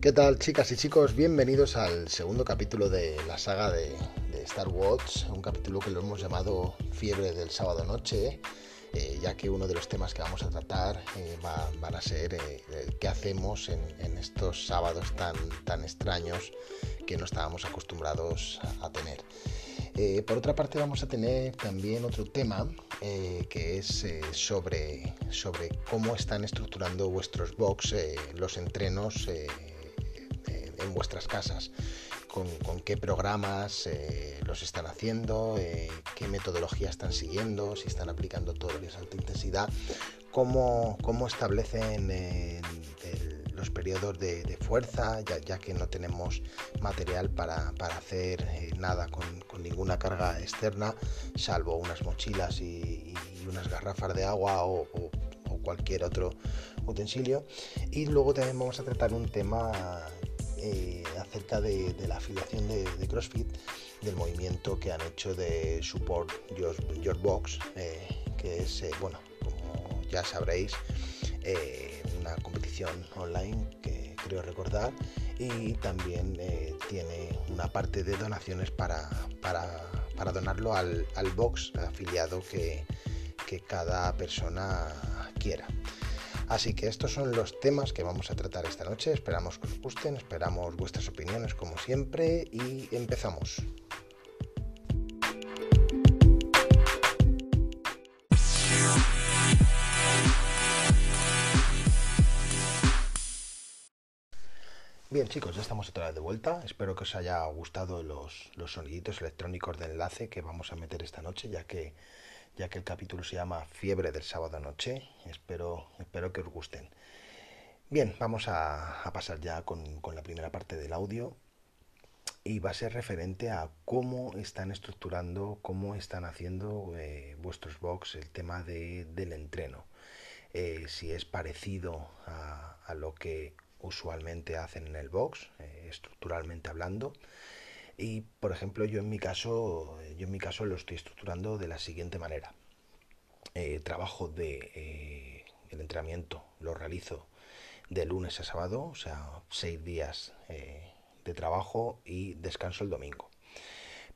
¿Qué tal chicas y chicos? Bienvenidos al segundo capítulo de la saga de, Star Wars, un capítulo que lo hemos llamado Fiebre del sábado noche, eh, ya que uno de los temas que vamos a tratar eh, van a ser eh, qué hacemos en, estos sábados tan, tan extraños que no estábamos acostumbrados a, tener. por otra parte vamos a tener también otro tema que es sobre, sobre cómo están estructurando vuestros box los entrenos vuestras casas, con, qué programas eh, los están haciendo, eh, qué metodología están siguiendo, si están aplicando todo de alta intensidad, cómo, cómo establecen los periodos de, fuerza, ya, que no tenemos material para, hacer eh, nada con, ninguna carga externa, salvo unas mochilas y, unas garrafas de agua o cualquier otro utensilio. Y luego también vamos a tratar un tema eh, acerca de, la afiliación de, CrossFit, del movimiento que han hecho de Support Your, Box, eh, que es, eh, bueno, como ya sabréis, una competición online que creo recordar y también tiene una parte de donaciones para, para, donarlo al, box afiliado que, que cada persona quiera. Así que estos son los temas que vamos a tratar esta noche. Esperamos que os gusten, esperamos vuestras opiniones como siempre y empezamos. Bien chicos, ya estamos otra vez de vuelta. Espero que os haya gustado los, los soniditos electrónicos de enlace que vamos a meter esta noche, ya que ya que el capítulo se llama Fiebre del sábado noche. Espero, espero que os gusten. Bien, vamos a, pasar ya con, la primera parte del audio y va a ser referente a cómo están estructurando, cómo están haciendo eh, vuestros box el tema del entreno. Eh, si es parecido a, lo que usualmente hacen en el box, eh, estructuralmente hablando, y por ejemplo, yo en mi caso, yo en mi caso lo estoy estructurando de la siguiente manera. Eh, trabajo de eh, el entrenamiento lo realizo de lunes a sábado, o sea, seis días eh, de trabajo y descanso el domingo.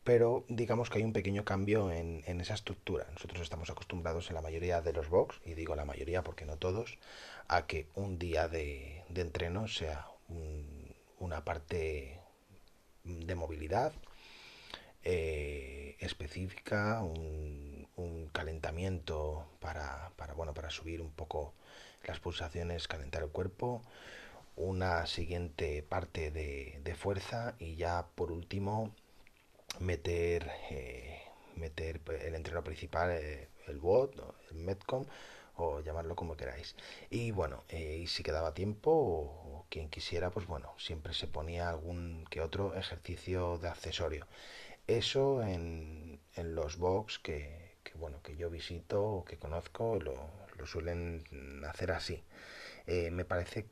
Pero digamos que hay un pequeño cambio en, esa estructura. Nosotros estamos acostumbrados en la mayoría de los box, y digo la mayoría porque no todos, a que un día de, entreno sea una parte de movilidad eh, específica, un, calentamiento para, bueno, para subir un poco las pulsaciones, calentar el cuerpo, una siguiente parte de, fuerza y ya por último meter, eh, meter el entreno principal, eh, el WOD, el Metcom o llamarlo como queráis. Y bueno, y si quedaba tiempo quien quisiera, pues bueno, siempre se ponía algún que otro ejercicio de accesorio. Eso en, los box que, bueno, que yo visito o que conozco lo, suelen hacer así. Eh, me parece,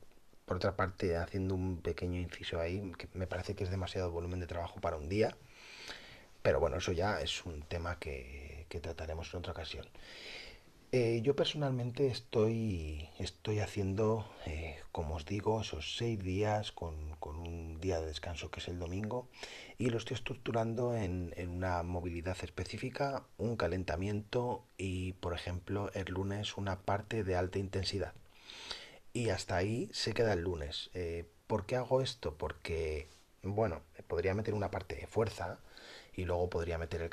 por otra parte, haciendo un pequeño inciso ahí, que me parece que es demasiado volumen de trabajo para un día. Pero bueno, eso ya es un tema que, que trataremos en otra ocasión. Eh, yo personalmente estoy, estoy haciendo, eh, como os digo, esos seis días con, un día de descanso que es el domingo y lo estoy estructurando en, una movilidad específica, un calentamiento y, por ejemplo, el lunes una parte de alta intensidad. Y hasta ahí se queda el lunes. Eh, ¿Por qué hago esto? Porque, bueno, podría meter una parte de fuerza y luego podría meter el,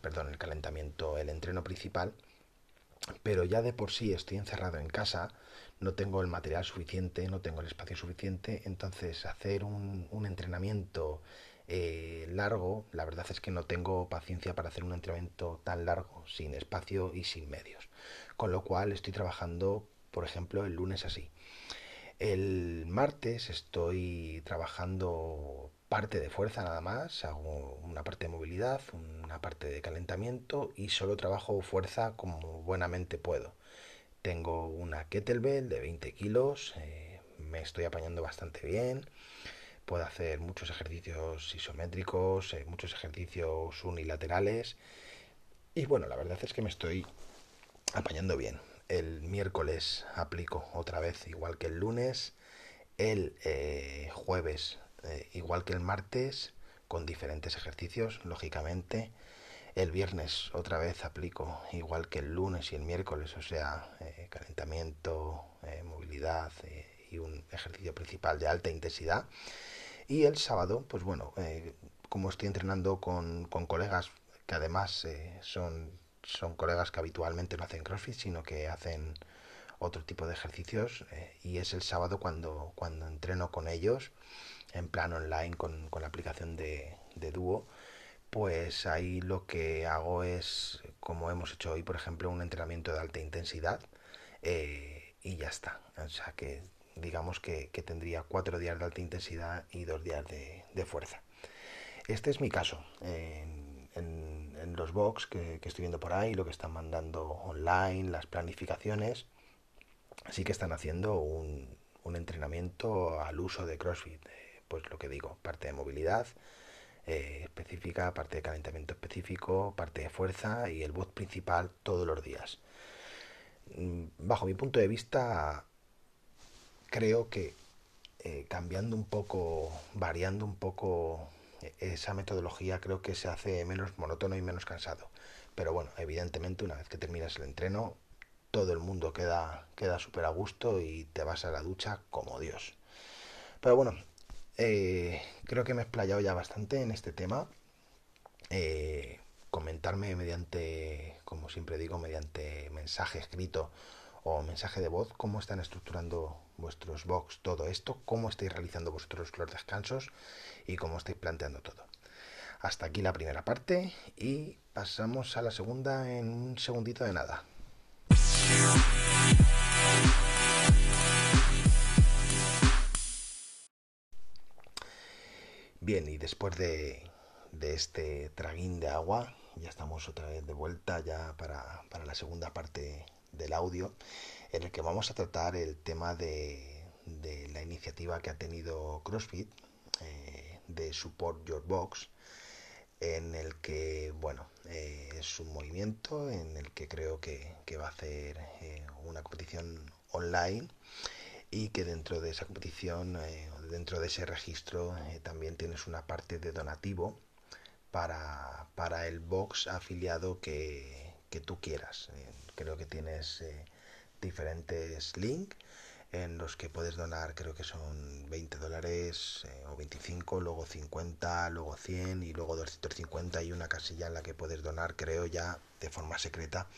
perdón, el calentamiento, el entreno principal pero ya de por sí estoy encerrado en casa, no tengo el material suficiente, no tengo el espacio suficiente, entonces hacer un, entrenamiento eh, largo, la verdad es que no tengo paciencia para hacer un entrenamiento tan largo, sin espacio y sin medios. Con lo cual estoy trabajando, por ejemplo, el lunes así. El martes estoy trabajando parte de fuerza nada más, hago una parte de movilidad, una parte de calentamiento y solo trabajo fuerza como buenamente puedo. Tengo una kettlebell de 20 kilos, eh, me estoy apañando bastante bien, puedo hacer muchos ejercicios isométricos, eh, muchos ejercicios unilaterales y bueno, la verdad es que me estoy apañando bien. El miércoles aplico otra vez igual que el lunes El eh, jueves, eh, igual que el martes, con diferentes ejercicios, lógicamente. El viernes otra vez aplico, igual que el lunes y el miércoles, o sea, eh, calentamiento, movilidad y un ejercicio principal de alta intensidad. Y el sábado, pues bueno, como estoy entrenando con, con colegas que además son, son colegas que habitualmente no hacen CrossFit, sino que hacen otro tipo de ejercicios eh, y es el sábado cuando, cuando entreno con ellos en plan online con, con la aplicación de, de Duo pues ahí lo que hago es como hemos hecho hoy por ejemplo un entrenamiento de alta intensidad eh, y ya está o sea que digamos que, que, tendría cuatro días de alta intensidad y dos días de, de fuerza este es mi caso en, en, los box que, que, estoy viendo por ahí lo que están mandando online las planificaciones sí que están haciendo un, un entrenamiento al uso de CrossFit. Pues lo que digo, parte de movilidad eh, específica, parte de calentamiento específico, parte de fuerza y el bot principal todos los días. Mm, bajo mi punto de vista, creo que eh, cambiando un poco, variando un poco eh, esa metodología, creo que se hace menos monótono y menos cansado. Pero bueno, evidentemente una vez que terminas el entreno, todo el mundo queda queda súper a gusto y te vas a la ducha como Dios. Pero bueno, eh, creo que me he explayado ya bastante en este tema. Eh, comentarme mediante, como siempre digo, mediante mensaje escrito o mensaje de voz, cómo están estructurando vuestros box todo esto, cómo estáis realizando vuestros los descansos y cómo estáis planteando todo. Hasta aquí la primera parte y pasamos a la segunda en un segundito de nada. Bien, y después de, este traguín de agua, ya estamos otra vez de vuelta ya para, para, la segunda parte del audio, en el que vamos a tratar el tema de, de la iniciativa que ha tenido CrossFit eh, de Support Your Box, en el que, bueno, eh, es un movimiento en el que creo que, que va a hacer eh, una competición online y que dentro de esa competición, eh, dentro de ese registro, eh, también tienes una parte de donativo para, para el box afiliado que, que tú quieras. Eh, creo que tienes eh, diferentes links en los que puedes donar, creo que son 20 dólares o 25, luego 50, luego 100 y luego 250 y una casilla en la que puedes donar, creo ya de forma secreta,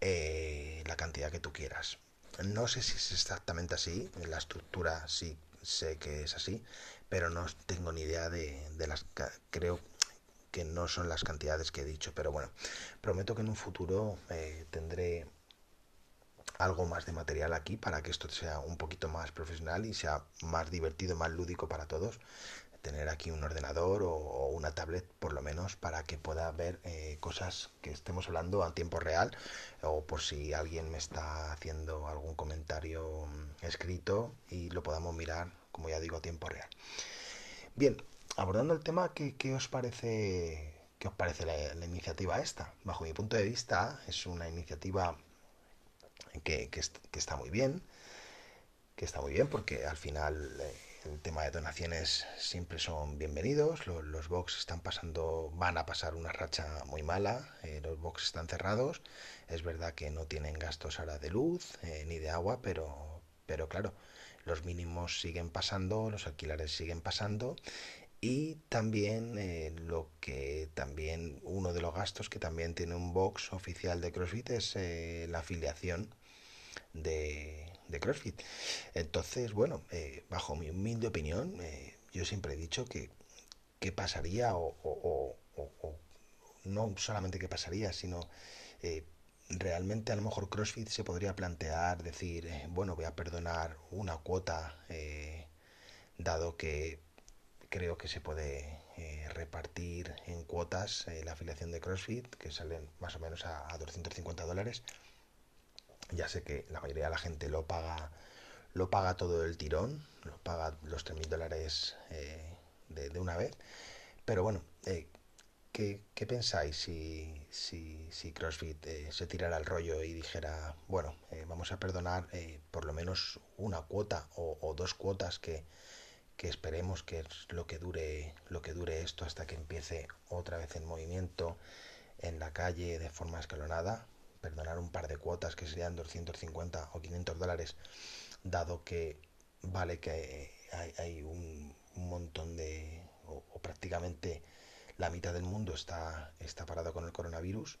la cantidad que tú quieras. No sé si es exactamente así, la estructura sí sé que es así, pero no tengo ni idea de, de las... Creo que no son las cantidades que he dicho, pero bueno, prometo que en un futuro eh, tendré algo más de material aquí para que esto sea un poquito más profesional y sea más divertido, más lúdico para todos. Tener aquí un ordenador o, una tablet por lo menos para que pueda ver eh, cosas que estemos hablando a tiempo real o por si alguien me está haciendo algún comentario mm, escrito y lo podamos mirar, como ya digo, a tiempo real. Bien, abordando el tema, ¿qué, qué os parece? ¿Qué os parece la, iniciativa esta? Bajo mi punto de vista, es una iniciativa que, que, que, está muy bien, que está muy bien porque al final eh, el tema de donaciones siempre son bienvenidos, los, los box están pasando, van a pasar una racha muy mala, eh, los box están cerrados, es verdad que no tienen gastos ahora de luz eh, ni de agua, pero, pero claro, los mínimos siguen pasando, los alquileres siguen pasando. Y también eh, lo que también uno de los gastos que también tiene un box oficial de CrossFit es la afiliación de, de, CrossFit. Entonces, bueno, eh, bajo mi humilde opinión, eh, yo siempre he dicho que qué pasaría o, no solamente qué pasaría, sino eh, realmente a lo mejor CrossFit se podría plantear decir, bueno, voy a perdonar una cuota dado que creo que se puede repartir en cuotas la afiliación de CrossFit, que salen más o menos a, a 250 dólares. Ya sé que la mayoría de la gente lo paga, lo paga todo el tirón, lo paga los 3.000 dólares eh, de, una vez, pero bueno, eh, ¿qué, pensáis si, si, si CrossFit eh, se tirara al rollo y dijera, bueno, vamos a perdonar por lo menos una cuota o, dos cuotas que, que, esperemos que es lo que dure lo que dure esto hasta que empiece otra vez el movimiento en la calle de forma escalonada, perdonar un par de cuotas que serían 250 o 500 dólares, dado que vale que hay, un, montón de, o, prácticamente la mitad del mundo está, está parado con el coronavirus.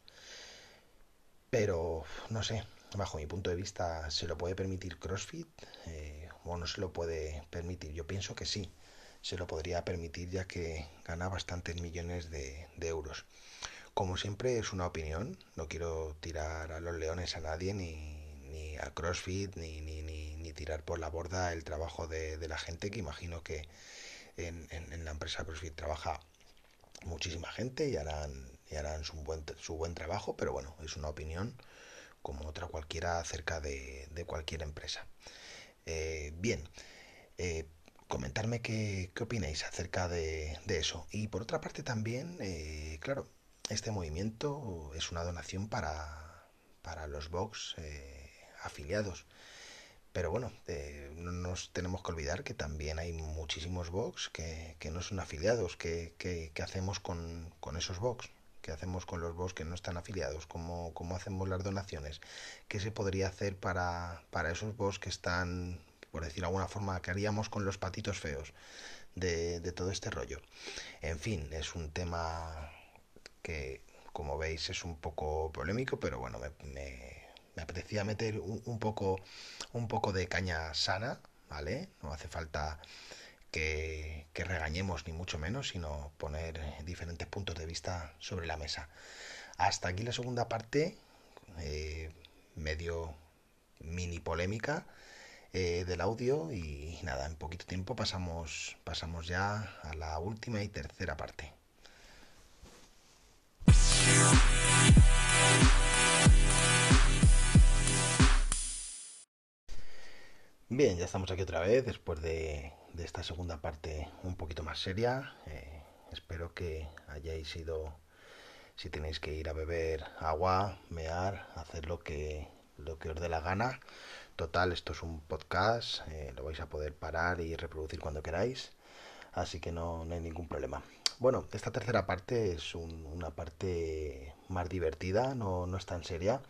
Pero, no sé, bajo mi punto de vista, ¿se lo puede permitir CrossFit? Eh, ¿O no se lo puede permitir? Yo pienso que sí, se lo podría permitir ya que gana bastantes millones de euros. Como siempre es una opinión, no quiero tirar a los leones a nadie, ni, ni a CrossFit, ni, ni, ni, tirar por la borda el trabajo de, de la gente, que imagino que en, en, en la empresa CrossFit trabaja muchísima gente y harán, y harán su, buen, su buen trabajo, pero bueno, es una opinión como otra cualquiera acerca de, de cualquier empresa. Eh, bien, eh, comentarme qué, qué, opináis acerca de, de, eso. Y por otra parte también, eh, claro, este movimiento es una donación para, para los Vox eh, afiliados. Pero bueno, eh, no nos tenemos que olvidar que también hay muchísimos box que, que no son afiliados. ¿Qué, qué, hacemos con, con, esos box? ¿Qué hacemos con los box que no están afiliados? ¿Cómo, cómo hacemos las donaciones? ¿Qué se podría hacer para, para esos box que están, por decir de alguna forma, qué haríamos con los patitos feos de, de todo este rollo? En fin, es un tema que, como veis, es un poco polémico, pero bueno, me, me me apetecía meter un, poco un poco de caña sana, ¿vale? No hace falta que, que, regañemos ni mucho menos, sino poner diferentes puntos de vista sobre la mesa. Hasta aquí la segunda parte, eh, medio mini polémica eh, del audio y nada, en poquito tiempo pasamos, pasamos ya a la última y tercera parte. Bien, ya estamos aquí otra vez después de, esta segunda parte un poquito más seria. Eh, espero que hayáis ido, si tenéis que ir a beber agua, mear, hacer lo que, lo que os dé la gana. Total, esto es un podcast, eh, lo vais a poder parar y reproducir cuando queráis, así que no hay ningún problema. Bueno, esta tercera parte es un, una parte más divertida, no, no es tan seria.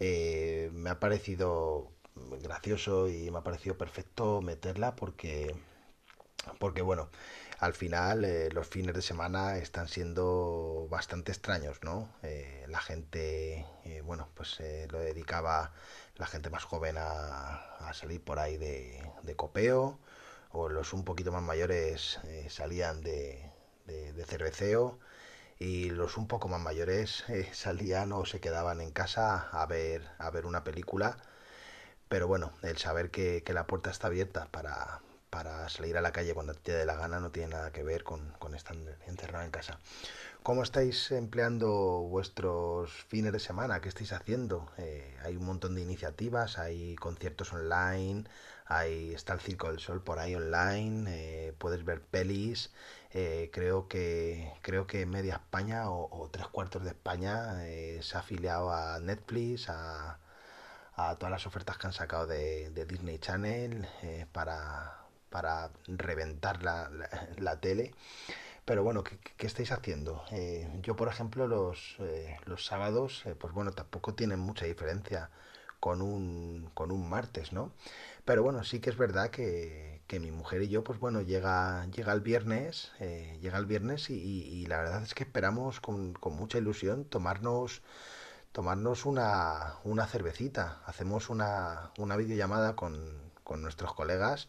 Eh, me ha parecido gracioso y me ha parecido perfecto meterla porque porque bueno al final eh, los fines de semana están siendo bastante extraños no eh, la gente bueno pues lo dedicaba la gente más joven a, salir por ahí de, copeo o los un poquito más mayores salían de, de, cerveceo y los un poco más mayores salían o se quedaban en casa a ver a ver una película pero bueno, el saber que, la puerta está abierta para, para, salir a la calle cuando te dé la gana no tiene nada que ver con, con estar encerrado en casa. ¿Cómo estáis empleando vuestros fines de semana? ¿Qué estáis haciendo? Eh, hay un montón de iniciativas, hay conciertos online, hay, está el Circo del Sol por ahí online, eh, puedes ver pelis. Eh, creo que creo que media España o, tres cuartos de España eh, se ha afiliado a Netflix, a, todas las ofertas que han sacado de, Disney Channel eh, para, para reventar la, la, tele. Pero bueno, ¿qué, estáis haciendo? Yo, por ejemplo, los, los sábados, pues bueno, tampoco tienen mucha diferencia con un, con un martes, ¿no? Pero bueno, sí que es verdad que, que mi mujer y yo, pues bueno, llega, llega el viernes, eh, llega el viernes y, la verdad es que esperamos con, mucha ilusión tomarnos tomarnos una, una cervecita. Hacemos una, una videollamada con, con, nuestros colegas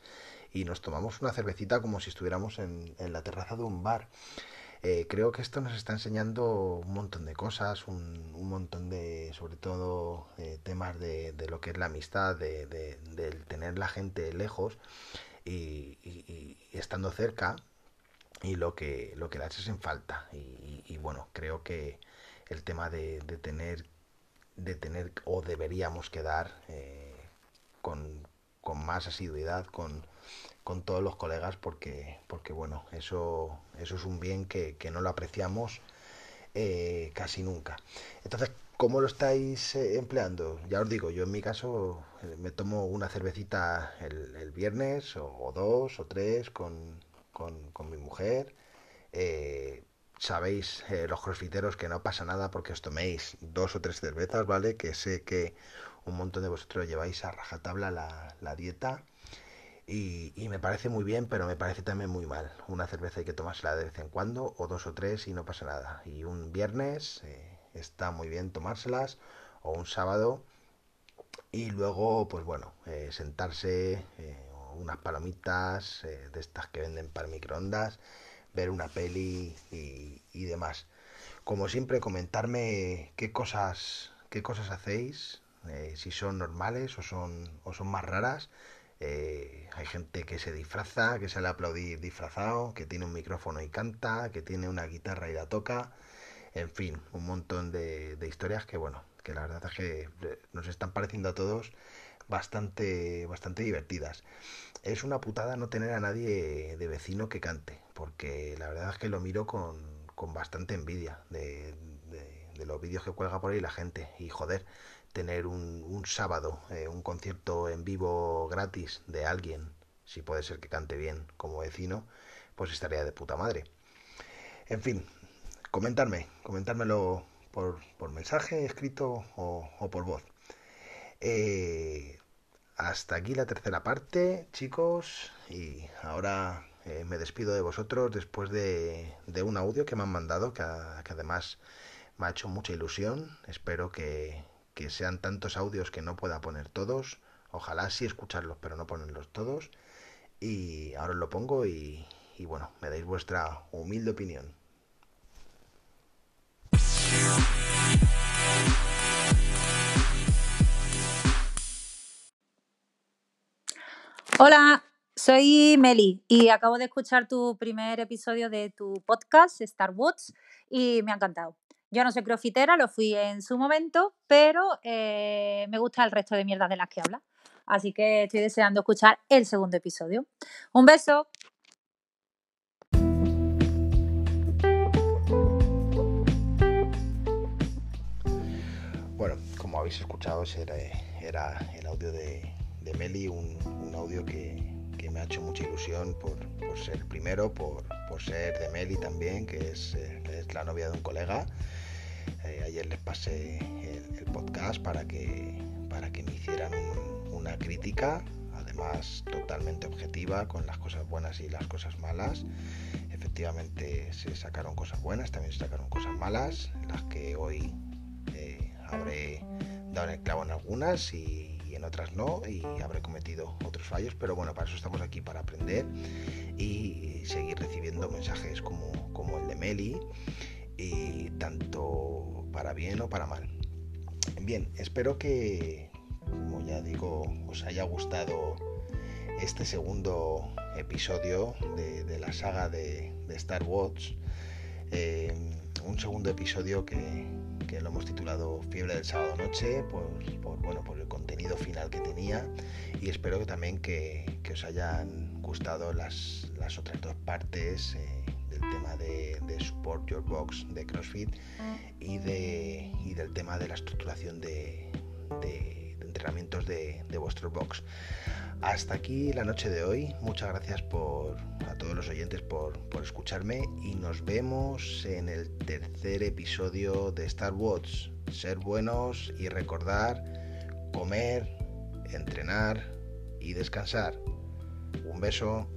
y nos tomamos una cervecita como si estuviéramos en, en la terraza de un bar. Eh, creo que esto nos está enseñando un montón de cosas, un, un montón de, sobre todo, eh, temas de, de, lo que es la amistad, de, de, de tener la gente lejos y, estando cerca y lo que, lo que le haces en falta. Y, y, bueno, creo que el tema de, tener de tener o deberíamos quedar eh, con, con, más asiduidad con, con, todos los colegas porque, porque bueno, eso, eso es un bien que, que no lo apreciamos eh, casi nunca. Entonces, ¿cómo lo estáis eh, empleando? Ya os digo, yo en mi caso me tomo una cervecita el, viernes o, dos o tres con, con, mi mujer. sabéis, los crossfiteros, que no pasa nada porque os toméis dos o tres cervezas, ¿vale? Que sé que un montón de vosotros lleváis a rajatabla la, la dieta y, me parece muy bien, pero me parece también muy mal. Una cerveza hay que tomársela de vez en cuando, o dos o tres y no pasa nada. Y un viernes eh, está muy bien tomárselas, o un sábado. Y luego, pues bueno, eh, sentarse, eh, unas palomitas de estas que venden para microondas, ver una peli y, y demás. Como siempre, comentarme qué cosas, qué cosas hacéis, si son normales o son, o son más raras eh, hay gente que se disfraza, que sale a aplaudir disfrazado, que tiene un micrófono y canta, que tiene una guitarra y la toca. En fin, un montón de, historias que, bueno, que la verdad es que eh, nos están pareciendo a todos bastante, bastante divertidas. Es una putada no tener a nadie de vecino que cante, porque la verdad es que lo miro con, con bastante envidia de, de los vídeos que cuelga por ahí la gente. Y joder, tener un, sábado eh, un concierto en vivo gratis de alguien, si puede ser que cante bien como vecino, pues estaría de puta madre. En fin, comentarme, comentármelo por, por mensaje escrito o, por voz. Eh, hasta aquí la tercera parte, chicos, y ahora eh, me despido de vosotros después de, de, un audio que me han mandado, que además me ha hecho mucha ilusión. Espero que, que sean tantos audios que no pueda poner todos. Ojalá sí escucharlos, pero no ponerlos todos. Y ahora os lo pongo y, y bueno, me dais vuestra humilde opinión. Hola, soy Meli y acabo de escuchar tu primer episodio de tu podcast, Star Wars, y me ha encantado. Yo no soy crofitera, lo fui en su momento, pero eh, me gusta el resto de mierdas de las que habla. Así que estoy deseando escuchar el segundo episodio. Un beso. Habéis escuchado, era, el audio de, Meli, un, audio que, me ha hecho mucha ilusión por, ser el primero, por, ser de Meli también, que es, eh, es la novia de un colega. Eh, ayer les pasé el, podcast para que, para que me hicieran una crítica, además totalmente objetiva, con las cosas buenas y las cosas malas. Efectivamente se sacaron cosas buenas, también se sacaron cosas malas, las que hoy eh, habré dado el clavo en algunas y, en otras no, y habré cometido otros fallos, pero bueno, para eso estamos aquí, para aprender y seguir recibiendo mensajes como, como el de Meli y tanto para bien o para mal. Bien, espero que, como ya digo, os haya gustado este segundo episodio de, la saga de, Star Wars. Eh, un segundo episodio que, lo hemos titulado Fiebre del sábado noche por, bueno, por el contenido final que tenía y espero que también que, os hayan gustado las, las otras dos partes. Eh, del tema de, Support Your Box de CrossFit y, de, y del tema de la estructuración de, entrenamientos de, vuestro box. Hasta aquí la noche de hoy. Muchas gracias por, a todos los oyentes por, por escucharme y nos vemos en el tercer episodio de Star Wars. Ser buenos y recordar comer, entrenar y descansar. Un beso.